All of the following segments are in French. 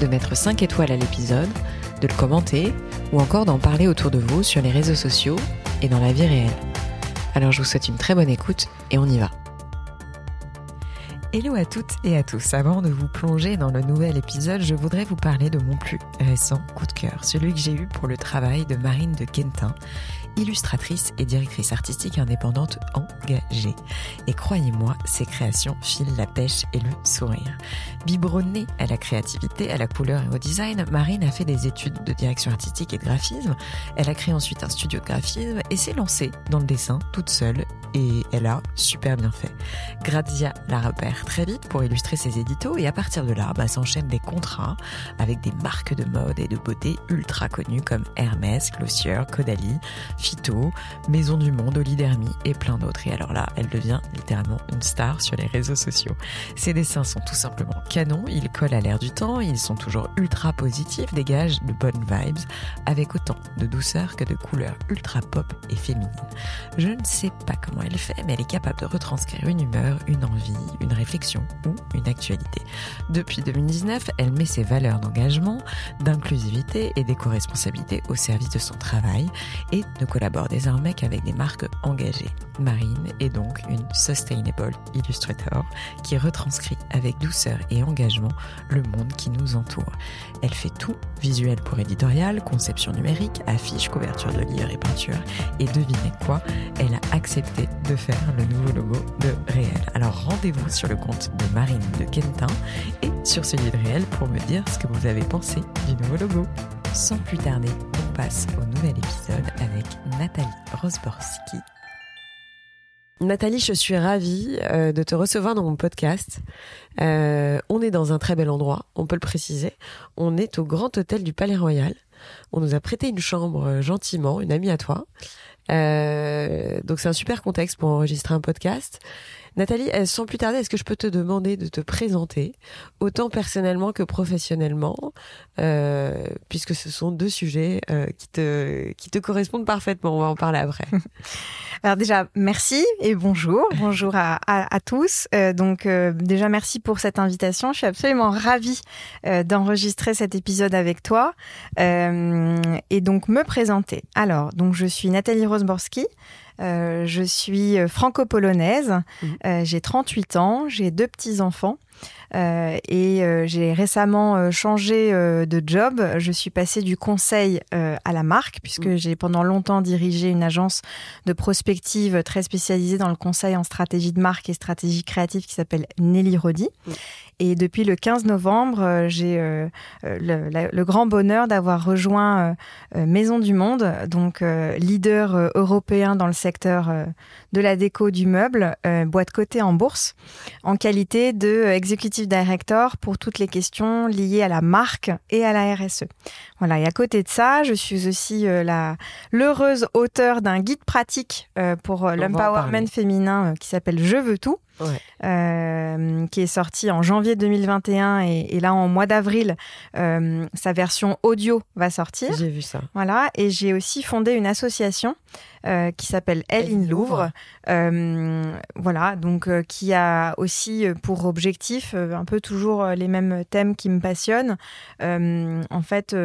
de mettre 5 étoiles à l'épisode, de le commenter ou encore d'en parler autour de vous sur les réseaux sociaux et dans la vie réelle. Alors je vous souhaite une très bonne écoute et on y va. Hello à toutes et à tous. Avant de vous plonger dans le nouvel épisode, je voudrais vous parler de mon plus récent coup de cœur, celui que j'ai eu pour le travail de Marine de Quentin, illustratrice et directrice artistique indépendante engagée. Et croyez-moi, ses créations filent la pêche et le sourire. Biberonnée à la créativité, à la couleur et au design, Marine a fait des études de direction artistique et de graphisme. Elle a créé ensuite un studio de graphisme et s'est lancée dans le dessin toute seule et elle a super bien fait. Grazia la repère très vite pour illustrer ses éditos et à partir de là, bah, s'enchaînent des contrats avec des marques de mode et de beauté ultra connues comme Hermès, Glossier, Caudalie, Phyto, Maison du Monde, Olidermy et plein d'autres. Et alors là, elle devient littéralement une star sur les réseaux sociaux. Ses dessins sont tout simplement canons, ils collent à l'air du temps, ils sont toujours ultra positifs, dégagent de bonnes vibes avec autant de douceur que de couleurs ultra pop et féminines. Je ne sais pas comment elle fait, mais elle est capable de retranscrire une humeur, une envie, une réflexion ou une actualité. Depuis 2019, elle met ses valeurs d'engagement, d'inclusivité et d'éco-responsabilité au service de son travail et ne collabore désormais qu'avec des marques engagées. Marine est donc une Sustainable Illustrator qui retranscrit avec douceur et engagement le monde qui nous entoure. Elle fait tout, visuel pour éditorial, conception numérique, affiches, couverture de livres et peinture. Et devinez quoi Elle a accepté de faire le nouveau logo de Réel. Alors rendez-vous sur le compte de Marine de Quentin et sur celui de Réel pour me dire ce que vous avez pensé du nouveau logo. Sans plus tarder, on passe au nouvel épisode avec Nathalie Rosborski. Nathalie, je suis ravie euh, de te recevoir dans mon podcast. Euh, on est dans un très bel endroit, on peut le préciser. On est au Grand Hôtel du Palais Royal. On nous a prêté une chambre euh, gentiment, une amie à toi. donc c'est un super contexte pour enregistrer un podcast. Nathalie, sans plus tarder, est-ce que je peux te demander de te présenter, autant personnellement que professionnellement, euh, puisque ce sont deux sujets euh, qui, te, qui te correspondent parfaitement. On va en parler après. Alors déjà, merci et bonjour. Bonjour à, à, à tous. Euh, donc euh, déjà, merci pour cette invitation. Je suis absolument ravie euh, d'enregistrer cet épisode avec toi et donc me présenter. Alors, donc je suis Nathalie Rosborski. Euh, je suis franco-polonaise, mmh. euh, j'ai 38 ans, j'ai deux petits-enfants. Euh, et euh, j'ai récemment euh, changé de job. Je suis passée du conseil à la marque, puisque mmh. j'ai pendant longtemps dirigé une agence de prospective très spécialisée dans le conseil en stratégie de marque et stratégie créative qui s'appelle Nelly Rodi. Mmh. Et depuis le 15 novembre, j'ai le, le, grand bonheur d'avoir rejoint Maison du Monde, donc leader européen dans le secteur de la déco du meuble, boîte cotée en bourse, en qualité de executive director pour toutes les questions liées à la marque et à la RSE. Voilà, et à côté de ça, je suis aussi euh, la l'heureuse auteure d'un guide pratique euh, pour euh, l'empowerment féminin qui s'appelle Je veux tout. qui est sorti en janvier 2021 et, là en mois d'avril, sa version audio va sortir. J'ai vu ça. Voilà, et j'ai aussi fondé une association euh, qui s'appelle Elle in Louvre. Euh, voilà, donc euh, qui a aussi pour objectif un peu toujours les mêmes thèmes qui me passionnent. en fait,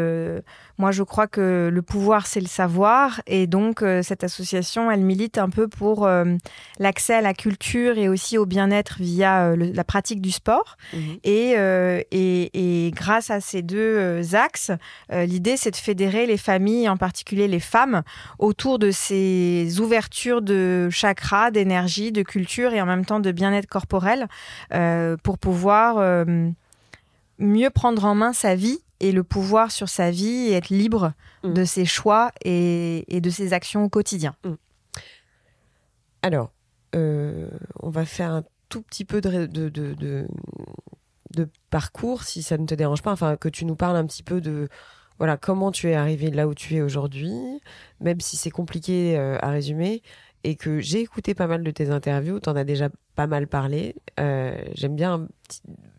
moi je crois que le pouvoir c'est le savoir et donc cette association elle milite un peu pour l'accès à la culture et aussi au bien-être via la pratique du sport. Mhm. Et, et, et, grâce à ces deux axes, l'idée c'est de fédérer les familles, en particulier les femmes, autour de ces ouvertures de chakras, d'énergie, de culture et en même temps de bien-être corporel euh, pour pouvoir euh, mieux prendre en main sa vie et le pouvoir sur sa vie et être libre mm. de ses choix et, de ses actions au quotidien. Mm. Alors, euh, on va faire un tout petit peu de, de parcours, si ça ne te dérange pas, enfin que tu nous parles un petit peu de voilà comment tu es arrivé là où tu es aujourd'hui, même si c'est compliqué à résumer et que j'ai écouté pas mal de tes interviews, tu en as déjà pas mal parlé. Euh, j'aime bien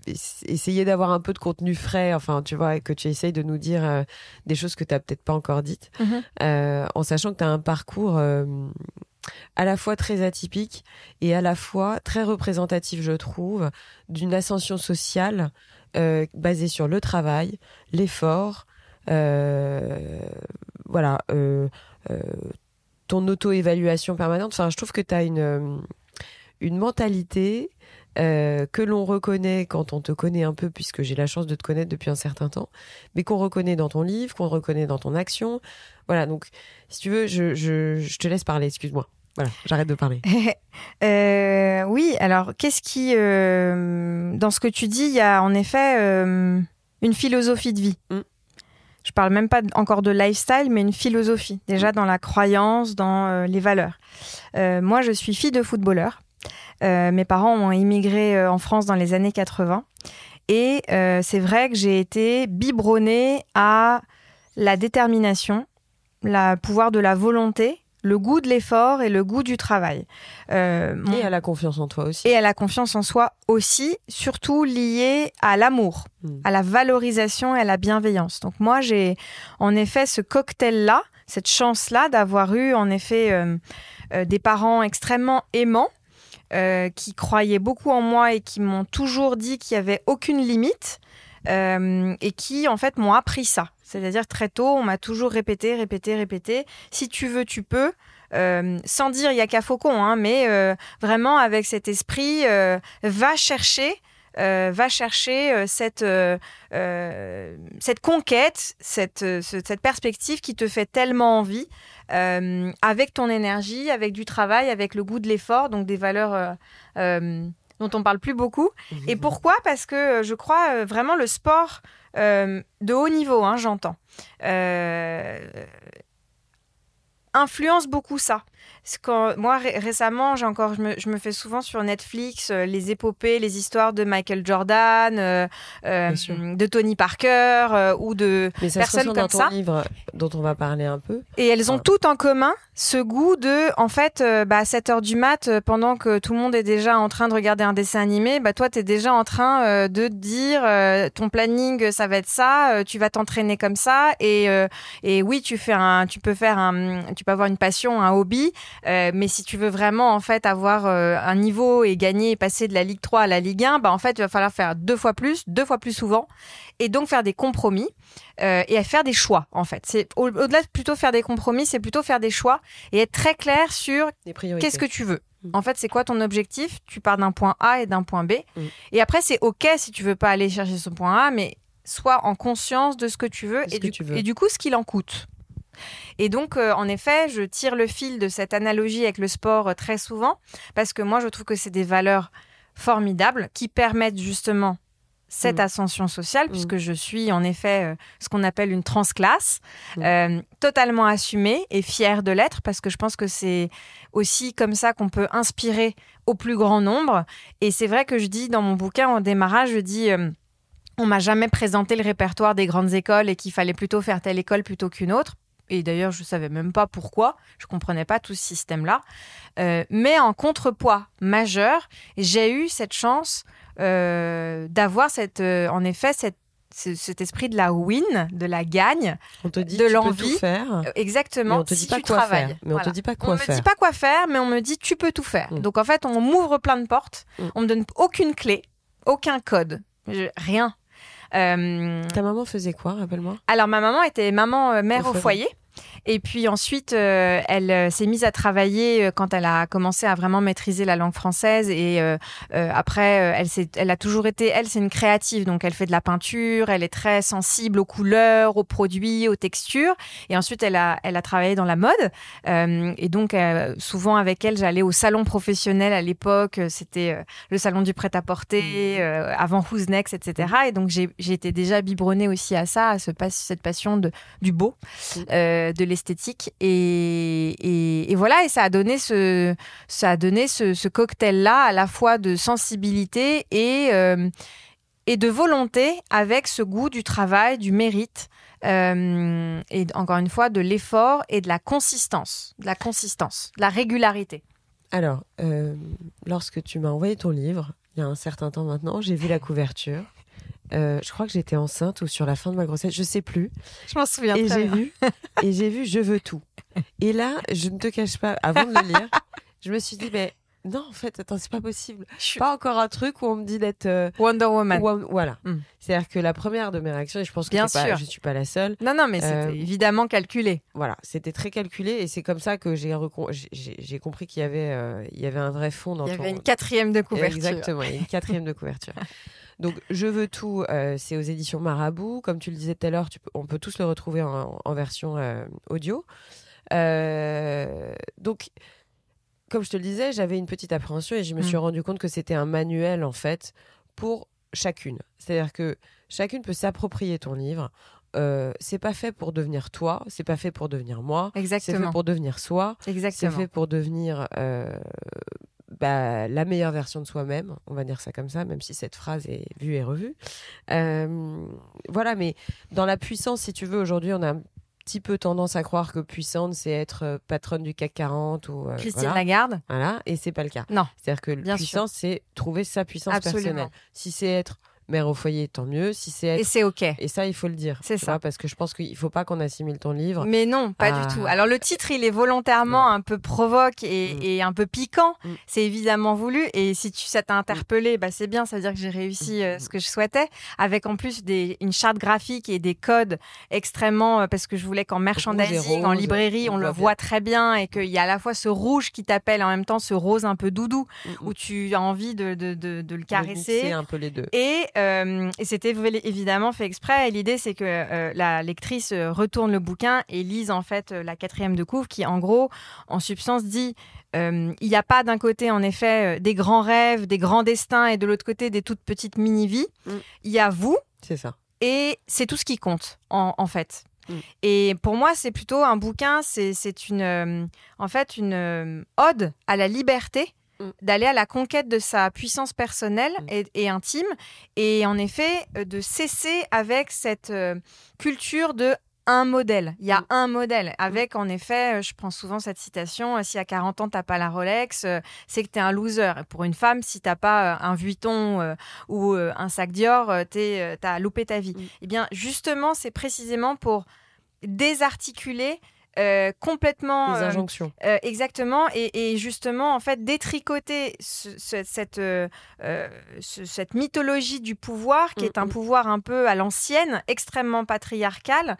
essayer d'avoir un peu de contenu frais, enfin, tu vois, que tu essayes de nous dire euh, des choses que tu n'as peut-être pas encore dites, mhm. euh, en sachant que tu as un parcours à la fois très atypique et à la fois très représentatif, je trouve, d'une ascension sociale basée sur le travail, l'effort, voilà ton auto-évaluation permanente. Enfin, je trouve que tu as une, euh, une mentalité euh, que l'on reconnaît quand on te connaît un peu, puisque j'ai la chance de te connaître depuis un certain temps, mais qu'on reconnaît dans ton livre, qu'on reconnaît dans ton action. Voilà, donc si tu veux, je, je, te laisse parler, excuse-moi. Voilà, j'arrête de parler. euh, oui, alors qu'est-ce qui... Euh, dans ce que tu dis, il y a en effet une philosophie de vie. Mm je parle même pas encore de lifestyle, mais une philosophie, déjà dans la croyance, dans euh, les valeurs. Euh, moi, je suis fille de footballeur. Euh, mes parents ont immigré en France dans les années 80. Et c'est vrai que j'ai été biberonnée à la détermination, le pouvoir de la volonté le goût de l'effort et le goût du travail. Euh, et à la confiance en toi aussi. Et à la confiance en soi aussi, surtout lié à l'amour, hmm. à la valorisation et à la bienveillance. Donc moi, j'ai en effet ce cocktail-là, cette chance-là d'avoir eu en effet euh, euh, des parents extrêmement aimants. qui croyaient beaucoup en moi et qui m'ont toujours dit qu'il n'y avait aucune limite et qui en fait m'ont appris ça. C'est-à-dire très tôt, on m'a toujours répété, répété, répété. Si tu veux, tu peux. Euh, sans dire il y a qu'à Faucon, hein, mais euh, vraiment avec cet esprit, euh, va chercher, va chercher cette cette conquête, cette cette perspective qui te fait tellement envie, avec ton énergie, avec du travail, avec le goût de l'effort, donc des valeurs dont on parle plus beaucoup. Et pourquoi? Parce que je crois vraiment le sport euh, de haut niveau, hein, j'entends, euh, influence beaucoup ça. Moi, récemment, j'ai encore, je me, fais souvent sur Netflix euh, les épopées, les histoires de Michael Jordan, euh, euh, de Tony Parker ou de personnes comme dans ton livre dont on va parler un peu. Et elles ont toutes en commun ce goût de, en fait, bah, à 7 heures du mat, pendant que tout le monde est déjà en train de regarder un dessin animé, bah, toi, tu es déjà en train de dire ton planning, ça va être ça, tu vas t'entraîner comme ça. Et, et oui, tu, fais un, tu peux faire un, tu peux avoir une passion, un hobby. Euh, mais si tu veux vraiment en fait avoir euh, un niveau et gagner et passer de la Ligue 3 à la Ligue 1, bah en fait il va falloir faire deux fois plus, deux fois plus souvent, et donc faire des compromis euh, et faire des choix en fait. C'est au-delà de plutôt faire des compromis, c'est plutôt faire des choix et être très clair sur qu'est-ce que tu veux. Mm. En fait, c'est quoi ton objectif? Tu pars d'un point A et d'un point B. Mm. Et après, c'est OK si tu veux pas aller chercher ce point A, mais sois en conscience de ce que tu veux, et, du, tu veux. et du coup, ce qu'il en coûte. Et donc, euh, en effet, je tire le fil de cette analogie avec le sport euh, très souvent, parce que moi, je trouve que c'est des valeurs formidables qui permettent justement cette mm. ascension sociale, mm. puisque je suis en effet euh, ce qu'on appelle une transclasse, mm. totalement assumée et fière de l'être, parce que je pense que c'est aussi comme ça qu'on peut inspirer au plus grand nombre. Et c'est vrai que je dis dans mon bouquin en démarrage, je dis on m'a jamais présenté le répertoire des grandes écoles et qu'il fallait plutôt faire telle école plutôt qu'une autre et d'ailleurs je savais même pas pourquoi, je comprenais pas tout ce système-là. Euh, mais en contrepoids majeur, j'ai eu cette chance euh, d'avoir cette, euh, en effet, cette cet esprit de la win, de la gagne, on te dit de l'envie. faire. Exactement. Mais on te dit pas quoi faire. Mais on te dit pas quoi faire. On me dit pas quoi faire, mais on me dit tu peux tout faire. Mm. Donc en fait, on m'ouvre plein de portes. Mm. On me donne aucune clé, aucun code, rien. Euh, Ta maman faisait quoi, rappelle-moi? Alors, ma maman était maman euh, mère au, foyer. Et puis ensuite, euh, elle euh, s'est mise à travailler euh, quand elle a commencé à vraiment maîtriser la langue française. Et après, elle, elle a toujours été, elle, c'est une créative. Donc, elle fait de la peinture, elle est très sensible aux couleurs, aux produits, aux textures. Et ensuite, elle a, elle a travaillé dans la mode. et donc, souvent avec elle, j'allais au salon professionnel à l'époque. C'était le salon du prêt-à-porter, mmh. avant Who's Next, etc. Et donc, j'ai été déjà biberonnée aussi à ça, à ce, cette passion de, du beau. Mmh. De l'esthétique. Et, voilà, et ça a donné ce, ça a donné ce, cocktail-là à la fois de sensibilité et, euh, et de volonté avec ce goût du travail, du mérite, euh, et encore une fois de l'effort et de la consistance, de la consistance, de la régularité. Alors, euh, lorsque tu m'as envoyé ton livre, il y a un certain temps maintenant, j'ai vu la couverture. Euh, je crois que j'étais enceinte ou sur la fin de ma grossesse, je sais plus. Je m'en souviens et j'ai vu et j'ai vu je veux tout. Et là, je ne te cache pas, avant de le lire, je me suis dit mais non en fait attends c'est pas possible. Je suis Pas encore un truc où on me dit d'être euh, Wonder Woman. Wo- voilà. Mm. C'est-à-dire que la première de mes réactions, et je pense que Bien c'est pas- sûr. je suis pas la seule, Non, non, mais c'était Euh, évidemment calculé. voilà, c'était très calculé et c'est comme ça que j'ai j'ai- compris qu'il y avait euh, il y avait un vrai fond dans Il y ton avait une quatrième de couverture. Exactement, il y a une quatrième de couverture. Donc, Je veux tout, euh, c'est aux éditions Marabout. Comme tu le disais tout à l'heure, on peut tous le retrouver en, en version euh, audio. Euh, donc, comme je te le disais, j'avais une petite appréhension et je me suis Mm. rendu compte que c'était un manuel, en fait, pour chacune. C'est-à-dire que chacune peut s'approprier ton livre. Euh, c'est pas fait pour devenir toi, c'est pas fait pour devenir moi, c'est fait pour devenir soi. C'est fait pour devenir euh, bah, la meilleure version de soi-même, on va dire ça comme ça, même si cette phrase est vue et revue. Euh, voilà, mais dans la puissance, si tu veux, aujourd'hui, on a un petit peu tendance à croire que puissante, c'est être euh, patronne du CAC 40 ou euh, Christine voilà. Lagarde. Voilà, et c'est pas le cas. Non. C'est-à-dire que Bien puissance, c'est trouver sa puissance Absolument. personnelle. Si c'est être mère au foyer, tant mieux. Si c'est être Et c'est OK. et ça, il faut le dire. C'est ça. vois, parce que je pense qu'il faut pas qu'on assimile ton livre. Mais non, pas du tout. Alors le titre, il est volontairement un peu provoque et, Mm. et un peu piquant. Mm. C'est évidemment voulu. Et si tu, ça t'a interpellé, bah c'est bien. Ça veut dire que j'ai réussi euh, ce que je souhaitais, avec en plus des, une charte graphique et des codes extrêmement, euh, parce que je voulais qu'en merchandising, en librairie, on on, le voit très bien et qu'il y a à la fois ce rouge qui t'appelle en même temps ce rose un peu doudou Mm, mm. où tu as envie de, de, de, de le caresser. un peu les deux. Et, euh, et c'était évidemment fait exprès. Et l'idée, c'est que euh, la lectrice euh, retourne le bouquin et lise en fait la quatrième de couvre qui, en gros, en substance, dit euh, il n'y a pas d'un côté, en effet, des grands rêves, des grands destins et de l'autre côté, des toutes petites mini-vies. Mm. Il y a vous C'est ça. et c'est tout ce qui compte, en, en fait. Mm. Et pour moi, c'est plutôt un bouquin, c'est une, en fait, une ode à la liberté Mm. d'aller à la conquête de sa puissance personnelle Mm. et, et intime, et en effet, euh, de cesser avec cette euh, culture de un modèle. Il y a Mm. un modèle. Avec, en effet, euh, je prends souvent cette citation, si à 40 ans, t'as pas la Rolex, euh, c'est que t'es un loser. Et pour une femme, si t'as pas euh, un Vuitton euh, ou un sac Dior, t'es, t'as loupé ta vie. Mm. Eh bien, justement, c'est précisément pour désarticuler euh, complètement Les euh, injonctions. euh, exactement et, et justement en fait détricoter ce- ce- cette euh, ce- cette mythologie du pouvoir qui Mm, est un mm. pouvoir un peu à l'ancienne extrêmement patriarcal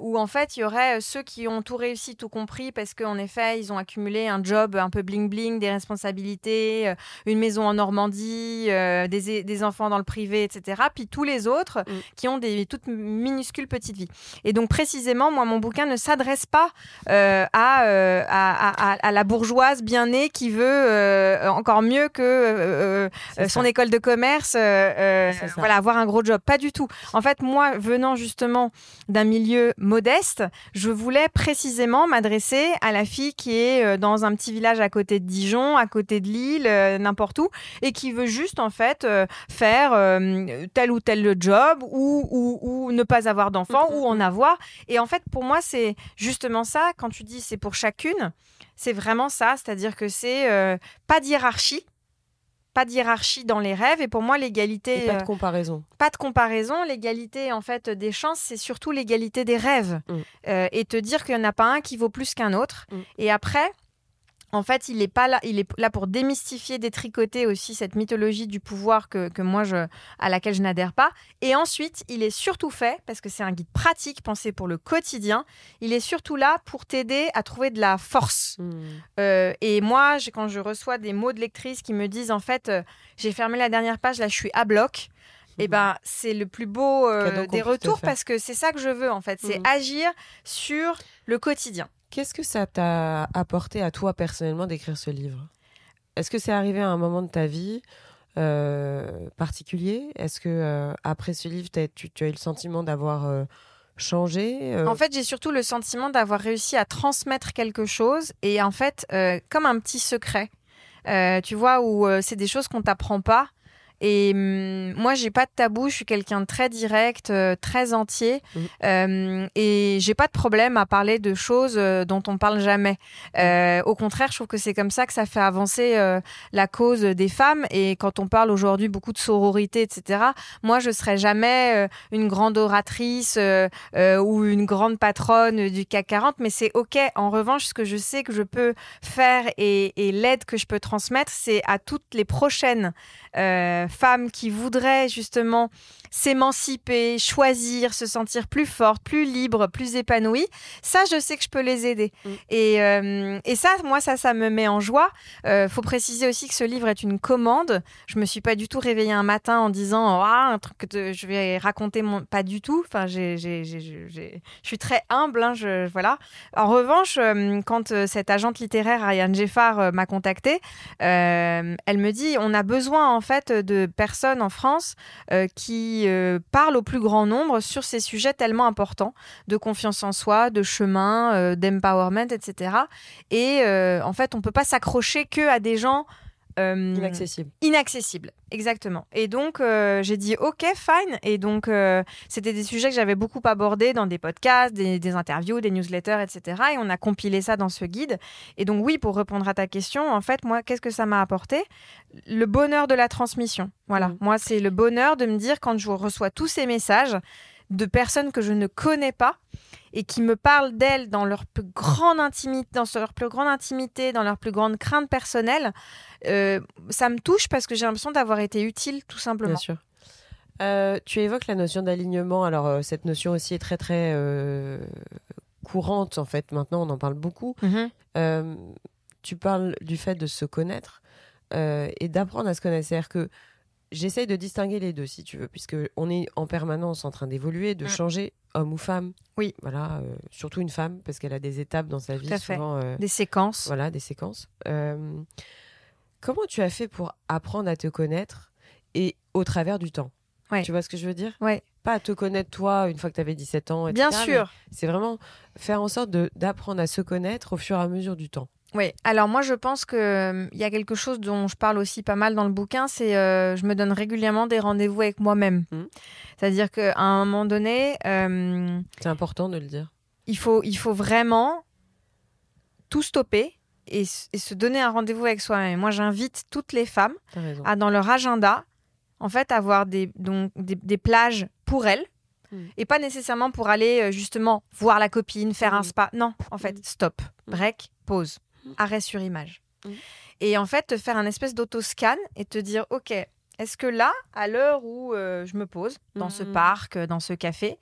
où en fait il y aurait ceux qui ont tout réussi tout compris parce qu'en effet ils ont accumulé un job un peu bling bling des responsabilités une maison en Normandie des, des enfants dans le privé etc puis tous les autres Mm. qui ont des toutes minuscules petites vies et donc précisément moi mon bouquin ne s'adresse pas euh, à, euh, à, à- à la bourgeoise bien née qui veut euh, encore mieux que son ça. école de commerce, voilà, avoir un gros job. Pas du tout. En fait, moi, venant justement d'un milieu modeste, je voulais précisément m'adresser à la fille qui est dans un petit village à côté de Dijon, à côté de Lille, n'importe où, et qui veut juste en fait faire tel ou tel job ou, ou, ou ne pas avoir d'enfant Mhm. ou en avoir. Et en fait, pour moi, c'est justement ça. Quand tu dis c'est pour chacune, c'est vraiment ça. C'est-à-dire que c'est euh, pas de hiérarchie. Pas de hiérarchie dans les rêves. Et pour moi, l'égalité, pas de euh, comparaison. pas de comparaison. L'égalité, en fait, des chances, c'est surtout l'égalité des rêves. Mm. Euh, et te dire qu'il n'y en a pas un qui vaut plus qu'un autre. Mm. Et après, en fait, il est pas là. Il est là pour démystifier, détricoter aussi cette mythologie du pouvoir que, que moi, je, à laquelle je n'adhère pas. Et ensuite, il est surtout fait, parce que c'est un guide pratique pensé pour le quotidien, il est surtout là pour t'aider à trouver de la force. Mm. Euh, et moi, quand je reçois des mots de lectrices qui me disent en fait, euh, j'ai fermé la dernière page, là je suis à bloc. Et ben, c'est le plus beau euh, des retours parce que c'est ça que je veux en fait, c'est Mhm. agir sur le quotidien. Qu'est-ce que ça t'a apporté à toi personnellement d'écrire ce livre? Est-ce que c'est arrivé à un moment de ta vie euh, particulier? Est-ce que euh, après ce livre, tu, as eu le sentiment d'avoir euh, changé En fait, j'ai surtout le sentiment d'avoir réussi à transmettre quelque chose et en fait, comme un petit secret, tu vois, où c'est des choses qu'on t'apprend pas. Et hum, moi, j'ai pas de tabou. Je suis quelqu'un de très direct, euh, très entier, Mm. Euh, et j'ai pas de problème à parler de choses euh, dont on parle jamais. Euh, au contraire, je trouve que c'est comme ça que ça fait avancer euh, la cause des femmes. Et quand on parle aujourd'hui beaucoup de sororité, etc. Moi, je serais jamais euh, une grande oratrice euh, euh, ou une grande patronne du CAC 40, mais c'est ok. En revanche, ce que je sais que je peux faire et, et l'aide que je peux transmettre, c'est à toutes les prochaines euh, femmes qui voudraient justement s'émanciper, choisir, se sentir plus forte, plus libre, plus épanouie. Ça, je sais que je peux les aider. Mm. Et, euh, et ça, moi, ça, ça me met en joie. Euh, faut préciser aussi que ce livre est une commande. Je me suis pas du tout réveillée un matin en disant ah, un truc que te- je vais raconter mon pas du tout. Enfin, j'ai, j'ai, j'ai- j'ai- j'ai- je suis très humble. hein, je, voilà. En revanche, euh, quand euh, cette agente littéraire Ariane Geffard m'a contactée, euh, elle me dit on a besoin en fait de personnes en France euh, qui euh, parlent au plus grand nombre sur ces sujets tellement importants de confiance en soi, de chemin, euh, d'empowerment, etc. Et en fait, on peut pas s'accrocher que à des gens euh, Inaccessible. inaccessible, exactement. Et donc, euh, j'ai dit OK, fine. Et donc, euh, c'était des sujets que j'avais beaucoup abordés dans des podcasts, des, des interviews, des newsletters, etc. Et on a compilé ça dans ce guide. Et donc, oui, pour répondre à ta question, en fait, moi, qu'est-ce que ça m'a apporté? Le bonheur de la transmission. Voilà. Mhm. Moi, c'est le bonheur de me dire quand je reçois tous ces messages de personnes que je ne connais pas et qui me parlent d'elles dans leur plus grande intimité, dans leur plus grande intimité, dans leur plus grande crainte personnelle, euh, ça me touche parce que j'ai l'impression d'avoir été utile, tout simplement. Bien sûr. Euh, tu évoques la notion d'alignement. Alors, euh, cette notion aussi est très, très courante, en fait. Maintenant, on en parle beaucoup. Mhm. Euh, tu parles du fait de se connaître et d'apprendre à se connaître. C'est-à-dire que j'essaye de distinguer les deux, si tu veux, puisque on est en permanence en train d'évoluer, de Mm. changer, homme ou femme. Oui. Voilà, euh, surtout une femme, parce qu'elle a des étapes dans sa vie, à fait. souvent. euh, Des séquences. voilà, des séquences. Euh, comment tu as fait pour apprendre à te connaître et au travers du temps? Ouais. Tu vois ce que je veux dire? Ouais. Pas à te connaître toi une fois que tu avais 17 ans. Bien etc., sûr. mais C'est vraiment faire en sorte d'apprendre à se connaître au fur et à mesure du temps. Oui. Alors moi, je pense que euh, y a quelque chose dont je parle aussi pas mal dans le bouquin, c'est euh, je me donne régulièrement des rendez-vous avec moi-même. Mhm. C'est-à-dire qu'à un moment donné, euh, C'est important de le dire. il faut il faut vraiment tout stopper et, se donner un rendez-vous avec soi-même. Moi, j'invite toutes les femmes à dans leur agenda, en fait, avoir des, donc, des, des plages pour elles. Mm. Et pas nécessairement pour aller euh, justement voir la copine, faire un Mm. spa. Non, en fait, stop, break, pause. Arrêt sur image. Mm. Et en fait, te faire un espèce d'autoscan et te dire, OK, est-ce que là, à l'heure où euh, je me pose, dans ce Mm. parc, euh, dans ce café,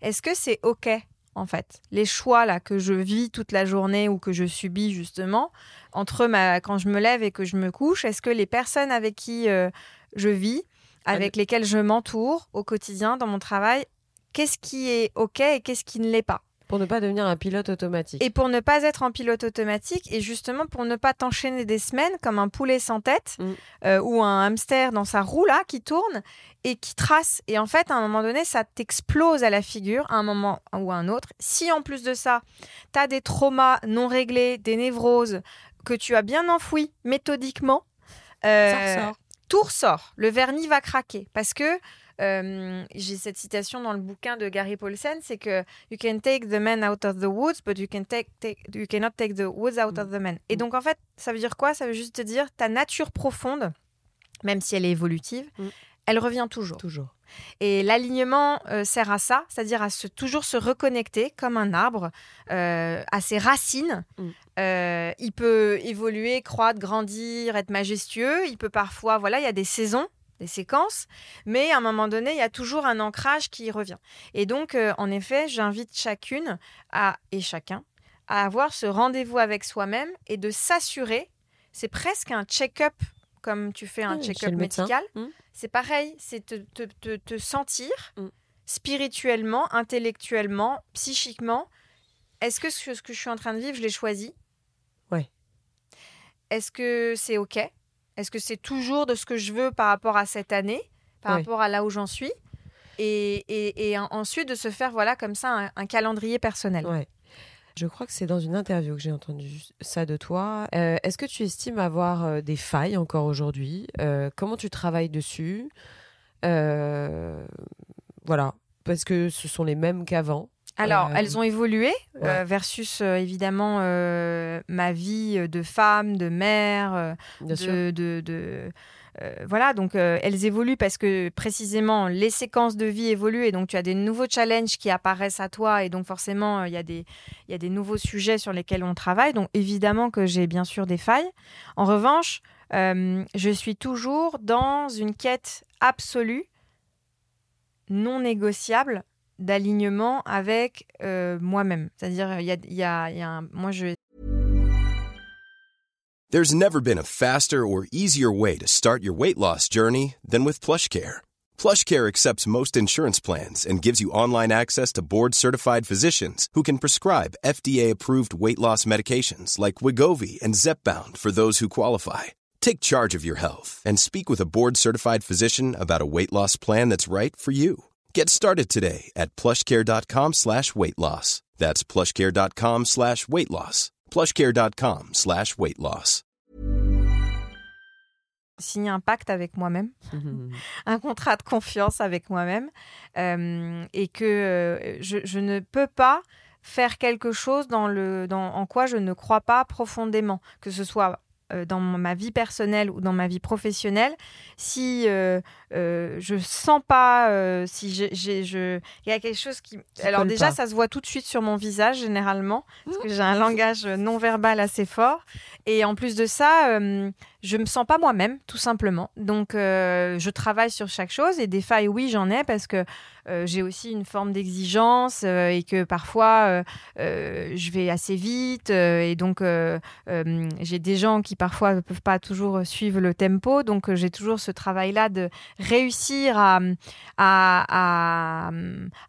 est-ce que c'est OK en fait, les choix là que je vis toute la journée ou que je subis justement entre ma quand je me lève et que je me couche, est-ce que les personnes avec qui euh, je vis, avec lesquelles je m'entoure au quotidien dans mon travail, qu'est-ce qui est OK et qu'est-ce qui ne l'est pas? Pour ne pas devenir un pilote automatique. Et pour ne pas être en pilote automatique et justement pour ne pas t'enchaîner des semaines comme un poulet sans tête Mm. euh, ou un hamster dans sa roue là qui tourne et qui trace. Et en fait, à un moment donné, ça t'explose à la figure à un moment ou à un autre. Si en plus de ça, tu as des traumas non réglés, des névroses que tu as bien enfouis méthodiquement, euh, Ça ressort. tout ressort. Le vernis va craquer parce que euh, j'ai cette citation dans le bouquin de Gary Paulsen, c'est que you can take the man out of the woods, but you can take, take- you cannot take the woods out of the man. Et Mm. donc en fait, ça veut dire quoi? Ça veut juste te dire ta nature profonde, même si elle est évolutive, Mm. elle revient toujours. Toujours. Et l'alignement euh, sert à ça, c'est-à-dire à se, toujours se reconnecter comme un arbre euh, à ses racines. Mm. Euh, il peut évoluer, croître, grandir, être majestueux. Il peut parfois, voilà, il y a des saisons, des séquences, mais à un moment donné, il y a toujours un ancrage qui revient. Et donc, euh, en effet, j'invite chacune à, et chacun à avoir ce rendez-vous avec soi-même et de s'assurer. C'est presque un check-up, comme tu fais un chez check-up médical. Mm. C'est pareil, c'est te, te, te, te sentir Mm. spirituellement, intellectuellement, psychiquement. Est-ce que ce ce que je suis en train de vivre, je l'ai choisi? Ouais. Est-ce que c'est OK? Est-ce que c'est toujours de ce que je veux par rapport à cette année, par rapport à là où j'en suis et, et, et en- ensuite de se faire voilà comme ça un, un calendrier personnel? Ouais. Je crois que c'est dans une interview que j'ai entendu ça de toi. Euh, est-ce que tu estimes avoir euh, des failles encore aujourd'hui? Euh, Comment tu travailles dessus? Voilà, parce que ce sont les mêmes qu'avant. Alors, elles ont évolué versus évidemment ma vie de femme, de mère, de, de, euh, voilà, donc euh, elles évoluent parce que précisément les séquences de vie évoluent et donc tu as des nouveaux challenges qui apparaissent à toi et donc forcément euh, il y, a des, y a des nouveaux sujets sur lesquels on travaille. Donc évidemment que j'ai bien sûr des failles. En revanche, je suis toujours dans une quête absolue, non négociable d'alignement avec euh, moi-même. C'est-à-dire, il y a, y a, y a un, moi, je, There's never been a faster or easier way to start your weight loss journey than with PlushCare. PlushCare accepts most insurance plans and gives you online access to board-certified physicians who can prescribe FDA-approved weight loss medications like Wigovi and Zepbound for those who qualify. Take charge of your health and speak with a board-certified physician about a weight loss plan that's right for you. Get started today at plushcare.com slash weight loss. That's plushcare.com slash weight loss. plushcare.com slash weight loss. Signer un pacte avec moi-même, un contrat de confiance avec moi-même, euh, et que euh, je, je, ne peux pas faire quelque chose dans le, dans, en quoi je ne crois pas profondément, que ce soit dans ma vie personnelle ou dans ma vie professionnelle, si euh, euh, je sens pas, euh, si j'ai, je, il y a quelque chose qui, alors déjà ça se voit tout de suite sur mon visage généralement, parce que j'ai un langage non verbal assez fort, et en plus de ça, je me sens pas moi-même, tout simplement. Donc, euh, je travaille sur chaque chose et des failles, oui, j'en ai parce que euh, j'ai aussi une forme d'exigence euh, et que parfois je vais assez vite et donc j'ai des gens qui parfois ne peuvent pas toujours suivre le tempo. Donc, j'ai toujours ce travail-là de réussir à, à, à,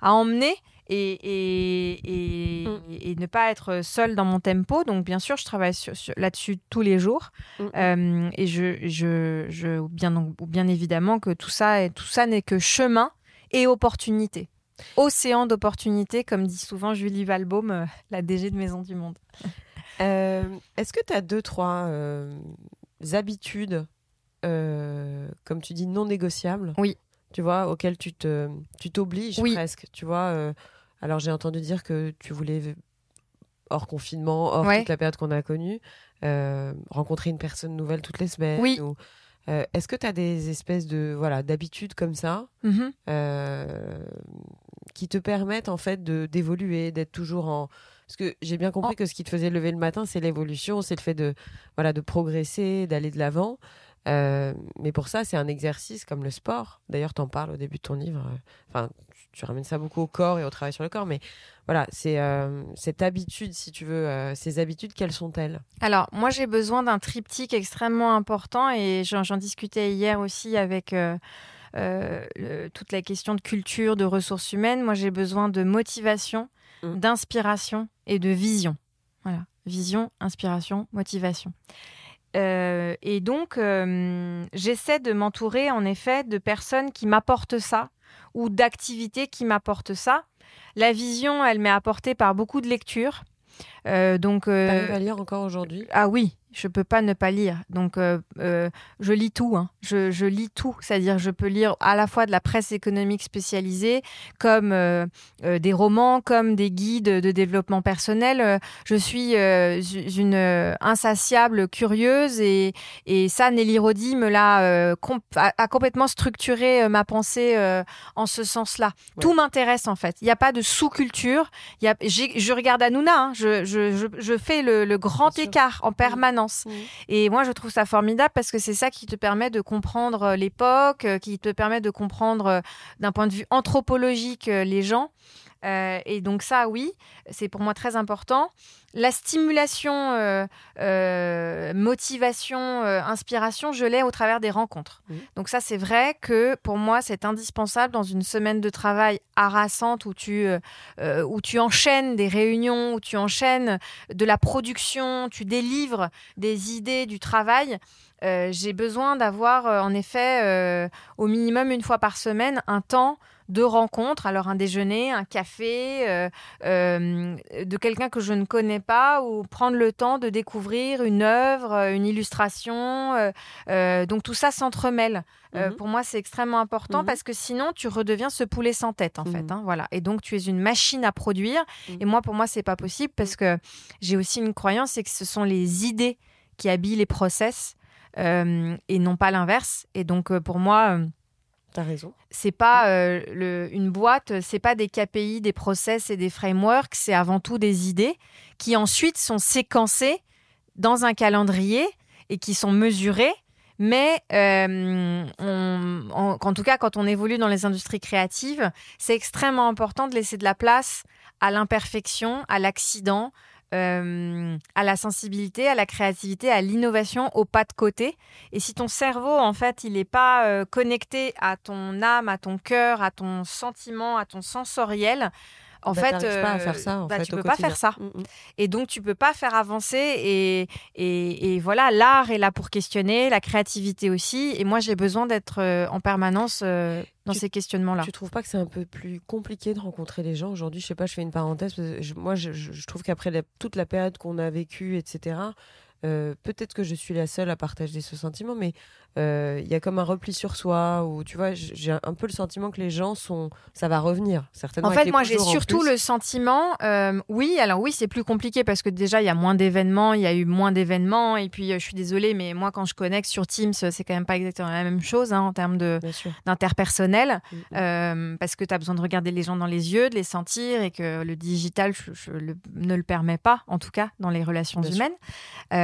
à emmener et, et, mm. et, ne pas être seule dans mon tempo. Donc, bien sûr, je travaille sur, là-dessus tous les jours. Mm. Euh, et je, je, je, bien, bien évidemment que tout ça, tout ça n'est que chemin et opportunité. Océan d'opportunités, comme dit souvent Julie Valbaum, euh, la DG de Maison du Monde. Euh, est-ce que tu as deux, trois habitudes, comme tu dis, non négociables? Oui tu vois, auxquelles tu te, tu t'obliges presque, tu vois. Alors j'ai entendu dire que tu voulais, hors confinement, hors toute la période qu'on a connue, euh, rencontrer une personne nouvelle toutes les semaines. Oui. Euh, est-ce que tu as des espèces de voilà d'habitudes comme ça mm-hmm. euh, qui te permettent en fait de d'évoluer, d'être toujours en parce que j'ai bien compris que ce qui te faisait lever le matin, c'est l'évolution, c'est le fait de voilà de progresser, d'aller de l'avant. Mais pour ça, c'est un exercice comme le sport. D'ailleurs, tu en parles au début de ton livre. Enfin, tu ramènes ça beaucoup au corps et au travail sur le corps, mais voilà, c'est euh, cette habitude, si tu veux, euh, ces habitudes, quelles sont-elles? Alors, moi, j'ai besoin d'un triptyque extrêmement important et j'en discutais hier aussi avec euh, toute la question de culture, de ressources humaines. Moi, j'ai besoin de motivation, mmh. d'inspiration et de vision. Voilà, vision, inspiration, motivation. Et donc, j'essaie de m'entourer en effet de personnes qui m'apportent ça, ou d'activités qui m'apportent ça. La vision, elle m'est apportée par beaucoup de lectures. Euh, donc, euh, à lire encore aujourd'hui? Ah oui, je peux pas ne pas lire. Donc, euh, euh, je lis tout. Hein. Je, je, lis tout. C'est-à-dire, je peux lire à la fois de la presse économique spécialisée, comme euh, des romans, comme des guides de développement personnel. Je suis une insatiable curieuse et, et ça, Nelly Rodi me l'a a, complètement structuré ma pensée en ce sens-là. Tout m'intéresse en fait. Il n'y a pas de sous-culture. Je regarde Hanouna. Hein. Je, je, je, fais le, le grand écart en permanence. Et moi, je trouve ça formidable parce que c'est ça qui te permet de comprendre euh, l'époque, euh, qui te permet de comprendre euh, d'un point de vue anthropologique les gens. Euh, et donc ça, oui, c'est pour moi très important. La stimulation, euh, euh, motivation, inspiration, je l'ai au travers des rencontres. Donc ça, c'est vrai que pour moi, c'est indispensable dans une semaine de travail harassante où tu, où tu enchaînes des réunions, où tu enchaînes de la production, tu délivres des idées, du travail. j'ai besoin d'avoir en effet au minimum une fois par semaine un temps de rencontres, alors un déjeuner, un café, euh, euh, de quelqu'un que je ne connais pas, ou prendre le temps de découvrir une œuvre, euh, une illustration. donc tout ça s'entremêle. Mhm. Pour moi, c'est extrêmement important mhm. parce que sinon, tu redeviens ce poulet sans tête, en fait. Mhm. Hein, voilà. Et donc, tu es une machine à produire. Et moi, pour moi, c'est pas possible parce que j'ai aussi une croyance, c'est que ce sont les idées qui habillent les process et non pas l'inverse. Et donc, pour moi C'est pas euh, une boîte, c'est pas des KPI, des process et des frameworks, c'est avant tout des idées qui ensuite sont séquencées dans un calendrier et qui sont mesurées. Mais euh, en, tout cas, quand on évolue dans les industries créatives, c'est extrêmement important de laisser de la place à l'imperfection, à l'accident, euh, à la sensibilité, à la créativité, à l'innovation, au pas de côté. Et si ton cerveau, en fait, il n'est pas euh, connecté à ton âme, à ton cœur, à ton sentiment, à ton sensoriel, en bah, fait, pas à faire ça. En bah, fait, tu peux pas faire ça. Mm, mm. Et donc, tu peux pas faire avancer. Et, et, voilà, l'art est là pour questionner, la créativité aussi. Et moi, j'ai besoin d'être euh, en permanence euh, dans ces questionnements-là. Tu trouves pas que c'est un peu plus compliqué de rencontrer les gens? Aujourd'hui Je sais pas, je fais une parenthèse. moi, je, je, trouve qu'après toute la période qu'on a vécue, etc., euh, peut-être que je suis la seule à partager ce sentiment, mais euh, il y a comme un repli sur soi ou tu vois j'ai un peu le sentiment que les gens sont ça va revenir certainement en fait moi j'ai surtout le sentiment euh, oui alors oui c'est plus compliqué parce que déjà il y a moins d'événements il y a eu moins d'événements et puis je suis désolée mais moi quand je connecte sur Teams c'est quand même pas exactement la même chose hein, en termes de d'interpersonnel mm, mm. parce que tu as besoin de regarder les gens dans les yeux de les sentir et que le digital je, ne le permet pas en tout cas dans les relations humaines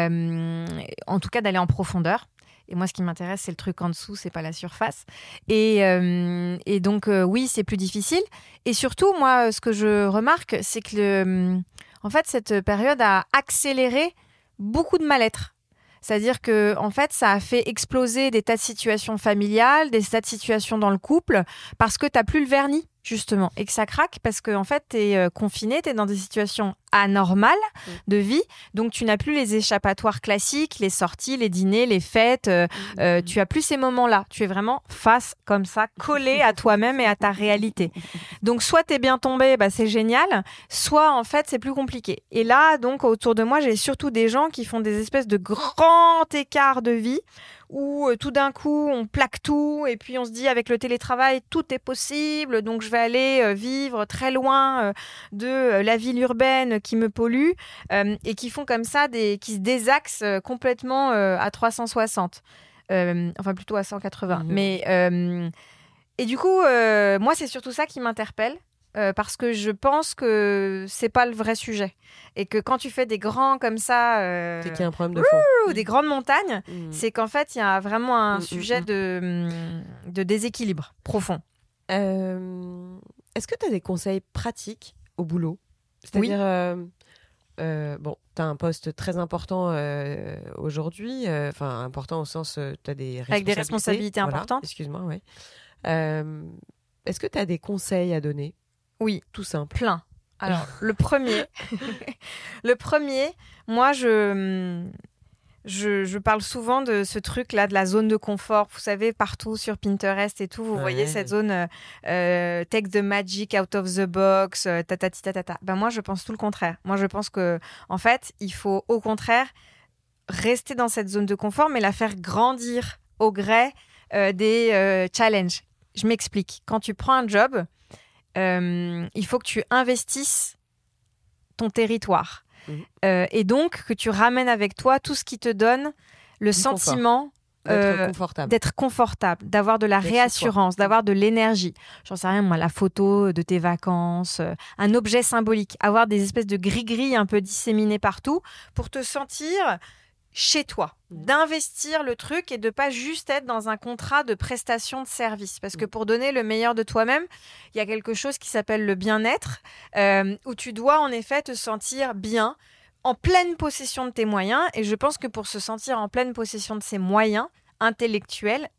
euh, en tout cas d'aller en profondeur. Et moi, ce qui m'intéresse, c'est le truc en dessous, c'est pas la surface. Et, euh, donc, euh, oui, c'est plus difficile. Et surtout, moi, ce que je remarque, c'est que, en fait, cette période a accéléré beaucoup de mal-être. C'est-à-dire que, en fait, ça a fait exploser des tas de situations familiales, des tas de situations dans le couple, parce que tu n'as plus le vernis justement, et que ça craque parce que en fait, tu es euh, confiné, tu es dans des situations anormales mm. de vie, donc tu n'as plus les échappatoires classiques, les sorties, les dîners, les fêtes, euh, mm. euh, tu as plus ces moments-là, tu es vraiment face comme ça, collé à toi-même et à ta réalité. Donc soit tu es bien tombé, bah, c'est génial, soit en fait c'est plus compliqué. Et là, donc autour de moi, j'ai surtout des gens qui font des espèces de grands écarts de vie où euh, tout d'un coup on plaque tout et puis on se dit avec le télétravail tout est possible donc je vais aller euh, vivre très loin euh, de la ville urbaine qui me pollue et qui font comme ça des qui se désaxent complètement à 360 enfin plutôt à 180 mmh. Mais et du coup moi c'est surtout ça qui m'interpelle euh, parce que je pense que c'est pas le vrai sujet. Et que quand tu fais des grands comme ça, euh, c'est qu'il y a un problème de fond, des grandes montagnes, mm. c'est qu'en fait il y a vraiment un mm, mm, sujet de, de déséquilibre profond. Euh, est-ce que tu as des conseils pratiques au boulot? C'est-à-dire, bon, tu as un poste très important aujourd'hui, enfin important au sens, tu as des responsabilités. Avec des responsabilités importantes. Excuse-moi, oui. Est-ce que tu as des conseils à donner? Oui, tout simple. Plein. Alors, le premier, le premier, moi, je, je, parle souvent de ce truc-là, de la zone de confort. Vous savez, partout sur Pinterest et tout, vous voyez cette zone euh, euh, take the magic out of the box, euh. Ben moi, je pense tout le contraire. Moi, je pense que, en fait, il faut au contraire rester dans cette zone de confort, mais la faire grandir au gré des challenges. Je m'explique. Quand tu prends un job, euh, il faut que tu investisses ton territoire. Mhm. Euh, et donc que tu ramènes avec toi tout ce qui te donne le sentiment d'être euh, confortable, d'avoir de la réassurance, d'avoir de l'énergie. J'en sais rien, moi, la photo de tes vacances, un objet symbolique, avoir des espèces de gris-gris un peu disséminés partout pour te sentir chez toi, mmh. d'investir le truc et de pas juste être dans un contrat de prestation de service. Parce que mmh. pour donner le meilleur de toi-même, il y a quelque chose qui s'appelle le bien-être, euh, où tu dois en effet te sentir bien, en pleine possession de tes moyens. Et je pense que pour se sentir en pleine possession de ses moyens, intellectuel,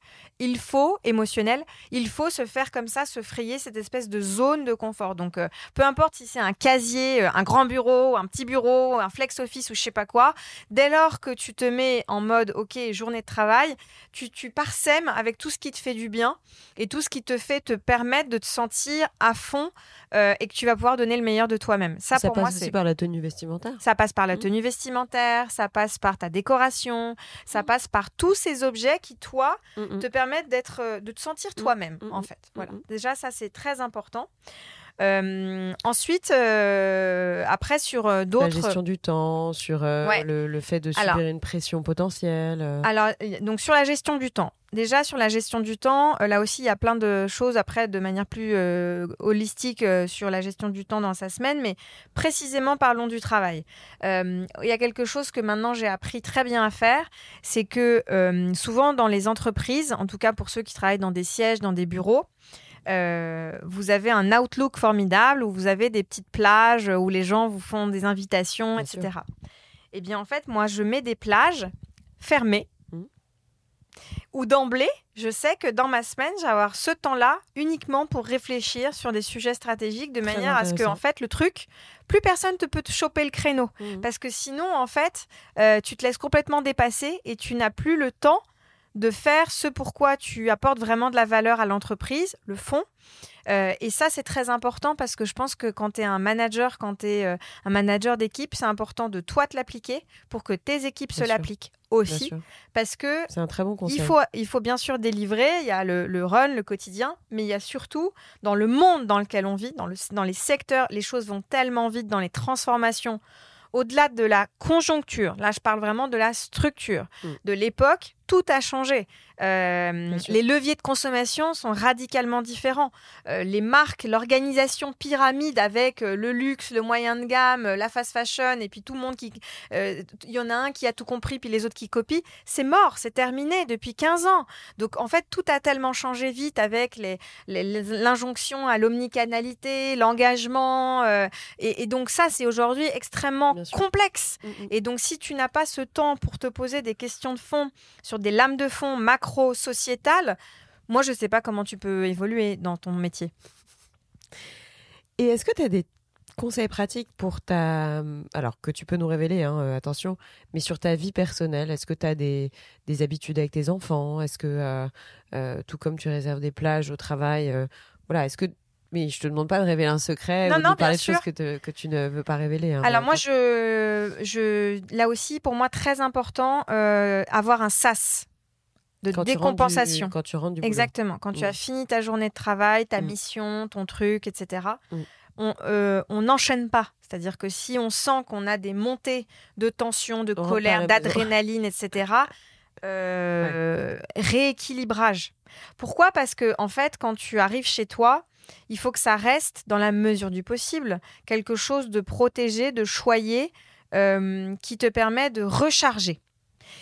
il faut, émotionnel, il faut se faire comme ça, se frayer cette espèce de zone de confort. Donc, euh, peu importe si c'est un casier, euh, un grand bureau, un petit bureau, un flex office ou je sais pas quoi, dès lors que tu te mets en mode, OK, journée de travail, tu, tu parsèmes avec tout ce qui te fait du bien et tout ce qui te fait te permettre de te sentir à fond euh, et que tu vas pouvoir donner le meilleur de toi-même. Ça, Ça pour passe moi, aussi par la tenue vestimentaire. Ça passe par la Mhm. tenue vestimentaire, ça passe par ta décoration, ça passe par tous ces objets qui, toi, Mm, mm. te permettent d'être, euh, de te sentir toi-même, Mhm. en fait. Voilà. Déjà, ça, c'est très important. Euh, ensuite, euh, après, sur euh, La d'autres. gestion du temps, sur Ouais. le, le fait de subir Alors- une pression potentielle. Alors, donc sur la gestion du temps. Déjà, sur la gestion du temps, euh, là aussi, il y a plein de choses après de manière plus euh, holistique euh, sur la gestion du temps dans sa semaine, mais précisément parlons du travail. Il y a quelque chose que maintenant j'ai appris très bien à faire, c'est que souvent dans les entreprises, en tout cas pour ceux qui travaillent dans des sièges, dans des bureaux, euh, vous avez un outlook formidable où vous avez des petites plages où les gens vous font des invitations, Bien etc. Eh bien, en fait, moi, je mets des plages fermées Où d'emblée, je sais que dans ma semaine, je vais avoir ce temps-là uniquement pour réfléchir sur des sujets stratégiques de Très manière à ce que, en fait, le truc, plus personne ne peut te choper le créneau. Mhm. Parce que sinon, en fait, euh, tu te laisses complètement dépasser et tu n'as plus le temps de faire ce pourquoi tu apportes vraiment de la valeur à l'entreprise, le fond. Euh, et ça, c'est très important parce que je pense que quand tu es un manager, quand tu es un manager d'équipe, c'est important de toi te l'appliquer pour que tes équipes Bien se l'appliquent aussi. Parce que C'est un très bon conseil. il faut, il faut bien sûr délivrer, il y a le, le run, le quotidien, mais il y a surtout dans le monde dans lequel on vit, dans, le, dans les secteurs, les choses vont tellement vite dans les transformations. Au-delà de la conjoncture, là je parle vraiment de la structure, Mm. de l'époque, tout a changé. Euh, les leviers de consommation sont radicalement différents. Euh, les marques, l'organisation pyramide avec euh, le luxe, le moyen de gamme, la fast fashion, et puis tout le monde qui... Il y en a un qui a tout compris, puis les autres qui copient. C'est mort, c'est terminé depuis 15 ans. Donc en fait, tout a tellement changé vite avec les- les- les- l'injonction à l'omnicanalité, l'engagement. et, et donc ça, c'est aujourd'hui extrêmement complexe. Mm, mm. Et donc, si tu n'as pas ce temps pour te poser des questions de fond sur des lames de fond macro-sociétales, moi, je ne sais pas comment tu peux évoluer dans ton métier. Et est-ce que tu as des conseils pratiques pour ta... Alors, que tu peux nous révéler, hein, euh, attention, mais sur ta vie personnelle, est-ce que tu as des, des habitudes avec tes enfants? Est-ce que, euh, euh, tout comme tu réserves des plages au travail, voilà, est-ce que... Mais je te demande pas de révéler un secret Non, ou non, de parler de choses que, te- que tu ne veux pas révéler. hein, Alors moi, je, je, là aussi, pour moi, très important, euh, avoir un sas de quand tu rentres du- décompensation. quand tu rentres du boulot. Exactement. Quand tu Mm. as fini ta journée de travail, ta Mm. mission, ton truc, etc., Mm. on euh, on n'enchaîne pas. C'est-à-dire que si on sent qu'on a des montées de tension, de On colère, d'adrénaline, etc., euh, rééquilibrage. Pourquoi? Parce que en fait, quand tu arrives chez toi, il faut que ça reste, dans la mesure du possible, quelque chose de protégé, de choyé, euh, qui te permet de recharger.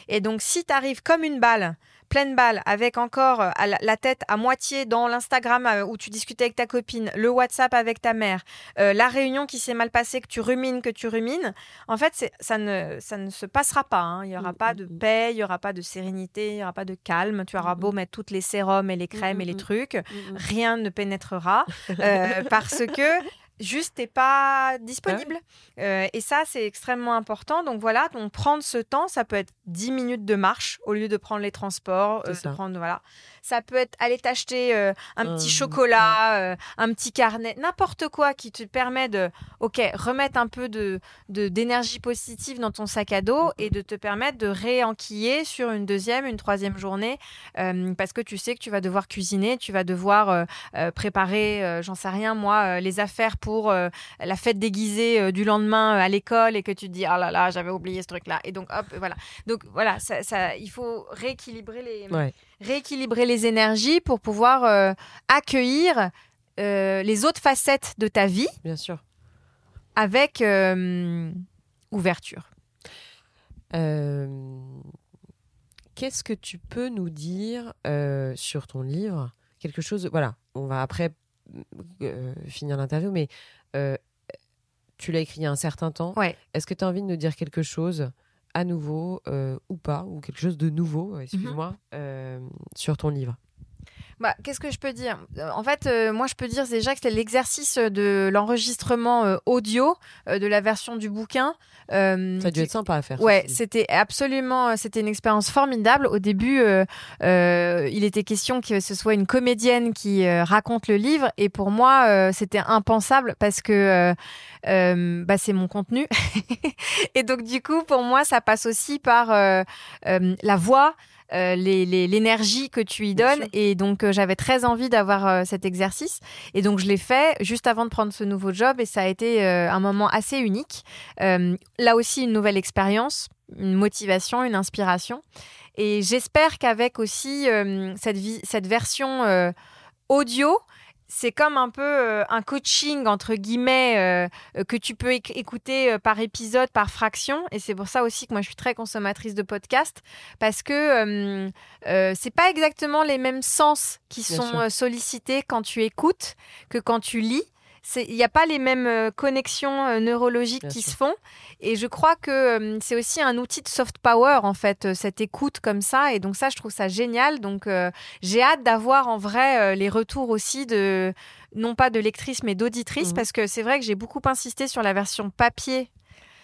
Et donc, si tu arrives comme une balle, pleine balle, avec encore euh, à la, tête à moitié dans l'Instagram euh, où tu discutais avec ta copine, le WhatsApp avec ta mère, euh, la réunion qui s'est mal passée, que tu rumines, que tu rumines, en fait, ça ne, ça ne se passera pas. hein. Il n'y aura Mm, pas mm, de mm. paix, il n'y aura pas de sérénité, il n'y aura pas de calme. Tu auras beau mettre toutes les sérums et les crèmes et les trucs, rien ne pénétrera euh, parce que juste t'es pas disponible. Euh, et ça, c'est extrêmement important. Donc voilà, donc prendre ce temps, ça peut être 10 minutes de marche au lieu de prendre les transports, euh, de prendre voilà. Ça peut être aller t'acheter euh, un Un- petit chocolat, euh, un petit carnet, n'importe quoi qui te permet de, ok, remettre un peu de d'énergie positive dans ton sac à dos et de te permettre de réenquiller sur une deuxième, une troisième journée, parce que tu sais que tu vas devoir cuisiner, tu vas devoir préparer, j'en sais rien moi, les affaires pour euh, la fête déguisée euh, du lendemain euh, à l'école et que tu te dis ah là là j'avais oublié ce truc là et donc hop voilà donc voilà ça, ça- il faut rééquilibrer les Ouais. rééquilibrer les énergies pour pouvoir euh, accueillir les autres facettes de ta vie Bien sûr. avec ouverture. Qu'est-ce que tu peux nous dire sur ton livre? Quelque chose. Voilà, on va après euh, finir l'interview, mais euh, tu l'as écrit il y a un certain temps. Ouais. Est-ce que tu as envie de nous dire quelque chose à nouveau ou pas, ou quelque chose de nouveau, excuse-moi, mhm. sur ton livre? Bah, Qu'est-ce que je peux dire? Euh, En fait, euh, moi, je peux dire déjà que c'était l'exercice de l'enregistrement euh, audio de la version du bouquin. ça a dû être sympa à faire. Ouais, c'était absolument, c'était une expérience formidable. Au début, il était question que ce soit une comédienne qui raconte le livre, et pour moi, c'était impensable parce que bah, c'est mon contenu. et donc, du coup, pour moi, ça passe aussi par la voix. Euh, l'énergie que tu y donnes. Et donc, euh, j'avais très envie d'avoir euh, cet exercice. Et donc, je l'ai fait juste avant de prendre ce nouveau job. Et ça a été un moment assez unique. là aussi, une nouvelle expérience, une motivation, une inspiration. Et j'espère qu'avec aussi cette, cette version audio, c'est comme un peu euh, un coaching entre guillemets euh, que tu peux écouter euh, par épisode, par fraction. Et c'est pour ça aussi que moi je suis très consommatrice de podcasts parce que c'est pas exactement les mêmes sens qui sont sollicités quand tu écoutes que quand tu lis il n'y a pas les mêmes euh, connexions euh, neurologiques qui se font. Et je crois que euh, c'est aussi un outil de soft power, en fait, cette écoute comme ça. Et donc ça, je trouve ça génial. Donc j'ai hâte d'avoir en vrai les retours aussi de, non pas de lectrices, mais d'auditrices, mmh. parce que c'est vrai que j'ai beaucoup insisté sur la version papier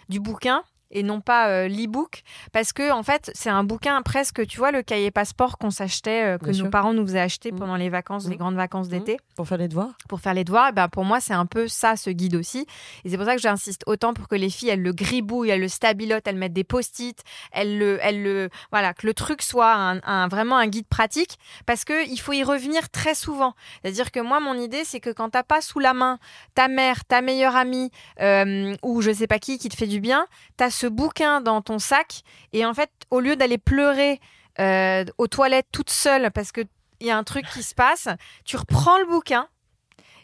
du bouquin et non pas euh, l'e-book. Parce que en fait c'est un bouquin presque tu vois le cahier passeport qu'on s'achetait euh, que nos parents nous faisaient acheter mmh. pendant les vacances les mmh. grandes vacances mmh. d'été. Pour faire les devoirs. Pour faire les devoirs ben pour moi c'est un peu ça ce guide aussi. Et c'est pour ça que j'insiste autant pour que les filles elles le gribouillent elles le stabilotent elles mettent des post-it elles le elles le voilà que le truc soit un, vraiment un guide pratique. Parce que il faut y revenir très souvent. C'est à dire que moi mon idée c'est que quand t'as pas sous la main ta mère ta meilleure amie euh, ou je sais pas qui qui te fait du bien t'as ce bouquin dans ton sac et en fait, au lieu d'aller pleurer euh, aux toilettes toute seule parce qu'il y a un truc qui se passe, tu reprends le bouquin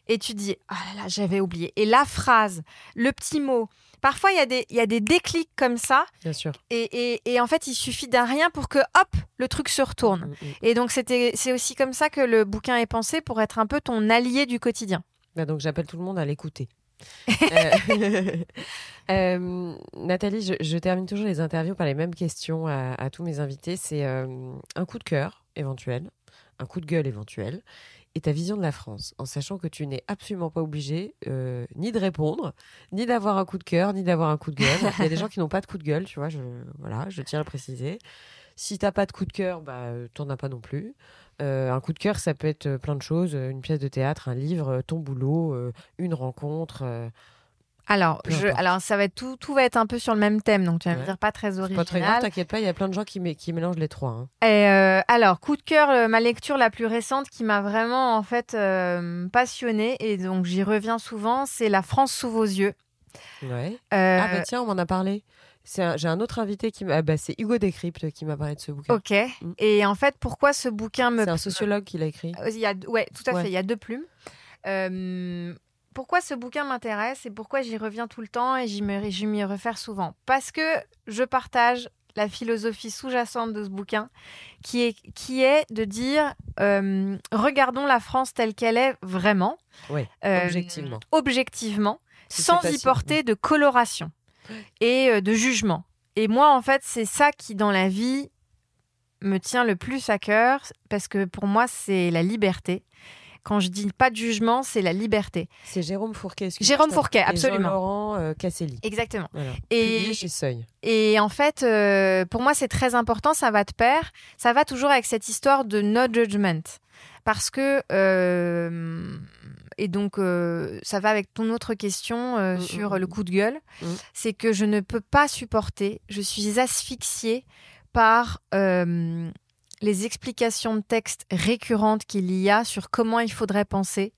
et tu dis Ah là là, j'avais oublié. Et la phrase, le petit mot. Parfois, il y, a des, y a des déclics comme ça. Bien sûr. Et, et, en fait, il suffit d'un rien pour que, hop, le truc se retourne. Mm, mm. Et donc, c'est aussi comme ça que le bouquin est pensé pour être un peu ton allié du quotidien. Bah, donc, j'appelle tout le monde à l'écouter. Euh, euh, Nathalie, je, termine toujours les interviews par les mêmes questions à, tous mes invités. C'est euh, un coup de cœur éventuel, un coup de gueule éventuel, et ta vision de la France, en sachant que tu n'es absolument pas obligé ni de répondre, ni d'avoir un coup de cœur, ni d'avoir un coup de gueule. Il y a des gens qui n'ont pas de coup de gueule, tu vois. Voilà, je tiens à le préciser. Si t'as pas de coup de cœur, bah, t'en as pas non plus. Euh, un coup de cœur, ça peut être euh, plein de choses, euh, une pièce de théâtre, un livre, ton boulot, une rencontre. Alors, je, alors ça va être tout, tout va être un peu sur le même thème, donc tu vas me dire pas très original. Pas très grave, t'inquiète pas, il y a plein de gens qui, qui mélangent les trois. Hein. Et alors, coup de cœur, ma lecture la plus récente qui m'a vraiment en fait passionnée et donc j'y reviens souvent, c'est La France sous vos yeux. Ouais. ah bah tiens, on m'en a parlé j'ai un autre invité qui m'a, bah, c'est Hugo Décrypte qui m'a parlé de ce bouquin. Ok. Mm. Et en fait, pourquoi ce bouquin me. C'est un sociologue qui l'a écrit. Euh, il y a, ouais, tout à fait. Il y a deux plumes. Euh, pourquoi ce bouquin m'intéresse et pourquoi j'y reviens tout le temps et j'y m'y refaire souvent? Parce que je partage la philosophie sous-jacente de ce bouquin, qui est, qui est de dire euh, regardons la France telle qu'elle est vraiment. Oui, objectivement. Objectivement, sans y porter de coloration et euh, de jugement. Et moi, en fait, c'est ça qui, dans la vie, me tient le plus à cœur, parce que pour moi, c'est la liberté. Quand je dis pas de jugement, c'est la liberté. C'est Jérôme Fourquet. Jérôme Fourquet, absolument. Laurent euh, Casselli. Exactement. Et chez Seuil. Et en fait, euh, pour moi, c'est très important. Ça va de pair. Ça va toujours avec cette histoire de no judgment, parce que et donc euh, ça va avec ton autre question euh, mm, sur mm, le mm. coup de gueule, c'est que je ne peux pas supporter, je suis asphyxiée par euh, les explications de texte récurrentes qu'il y a sur comment il faudrait penser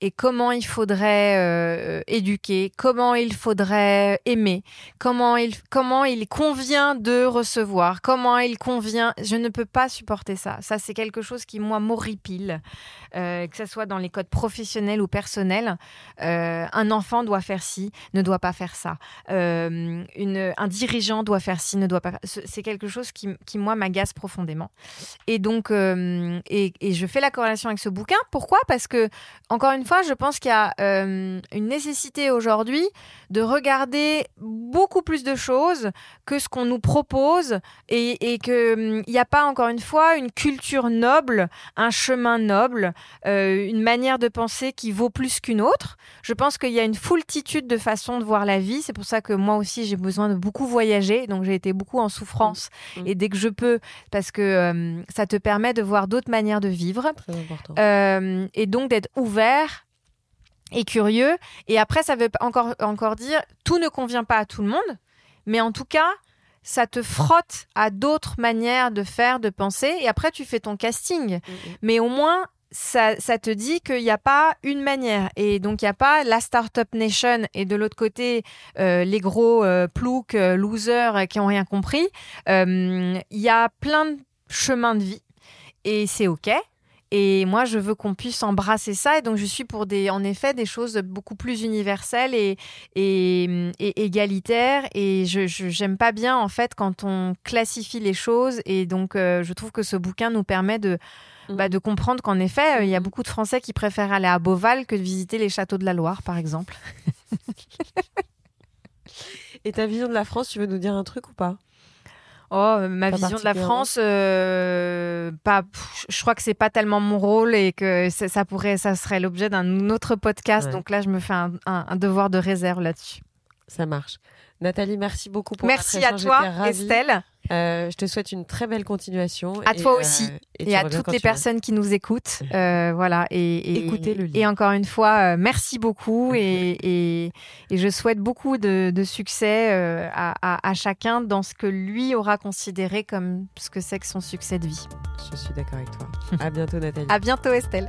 et comment il faudrait euh, éduquer, comment il faudrait aimer, comment il, comment il convient de recevoir, comment il convient. Je ne peux pas supporter ça. Ça, c'est quelque chose qui, moi, m'horripile, euh, que ce soit dans les codes professionnels ou personnels. Euh, un enfant doit faire ci, ne doit pas faire ça. un dirigeant doit faire ci, ne doit pas faire... C'est quelque chose qui, qui moi, m'agace profondément. Et donc, et je fais la corrélation avec ce bouquin. Pourquoi? Parce que, encore une fois, je pense qu'il y a euh, une nécessité aujourd'hui de regarder beaucoup plus de choses que ce qu'on nous propose et, et qu'il n'y a pas, encore une fois, une culture noble, un chemin noble, euh, une manière de penser qui vaut plus qu'une autre. Je pense qu'il y a une foultitude de façons de voir la vie. C'est pour ça que moi aussi, j'ai besoin de beaucoup voyager. Donc, j'ai été beaucoup en souffrance. Mmh. Et dès que je peux, parce que euh, ça te permet de voir d'autres manières de vivre. Très important. Euh, et donc d'être ouvert et curieux. Et après, ça veut encore, encore dire, tout ne convient pas à tout le monde, mais en tout cas, ça te frotte à d'autres manières de faire, de penser, et après, tu fais ton casting. Mm, Mais au moins, ça, ça te dit qu'il n'y a pas une manière. Et donc, il n'y a pas la Startup Nation et de l'autre côté, euh, les gros euh, ploucs, euh, losers euh, qui ont rien compris. Il y a plein de chemins de vie et c'est OK. Et moi, je veux qu'on puisse embrasser ça. Et donc, je suis pour des, en effet, des choses beaucoup plus universelles et, et, et égalitaires. Et je, j'aime pas bien, en fait, quand on classifie les choses. Et donc, euh, je trouve que ce bouquin nous permet de, Mhm. bah, de comprendre qu'en effet, euh, il y a beaucoup de Français qui préfèrent aller à Beauval que de visiter les châteaux de la Loire, par exemple. Et ta vision de la France, tu veux nous dire un truc ou pas? Oh, ma Pas vision de la. France, euh, pas, pff, je crois que c'est pas tellement mon rôle et que ça, pourrait, ça serait l'objet d'un autre podcast. Ouais. Donc là, je me fais un, un- un devoir de réserve là-dessus. Ça marche. Nathalie, merci beaucoup pour Merci à toi. Estelle, Euh, je te souhaite une très belle continuation. À et, toi euh, aussi. et, et à toutes les personnes qui nous écoutent. Euh, voilà. Et, et- Écoutez le livre. Et encore une fois, euh, merci beaucoup et, je souhaite beaucoup de, de succès euh, à, à- à chacun dans ce que lui aura considéré comme ce que c'est que son succès de vie. Je suis d'accord avec toi. À bientôt, Nathalie. À bientôt, Estelle.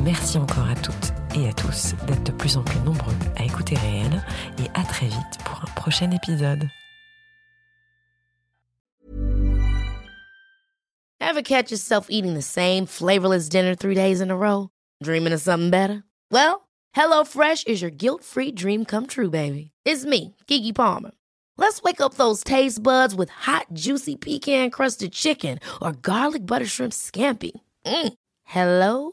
Merci encore à toutes et à tous d'être de plus en plus nombreux à écouter Réel et à très vite pour un prochain épisode. Ever catch yourself eating the same flavorless dinner three days in a row? Dreaming of something better? Well, HelloFresh is your guilt-free dream come true, baby. It's me, Kiki Palmer. Let's wake up those taste buds with hot, juicy pecan-crusted chicken or garlic butter shrimp scampi. Mm. Hello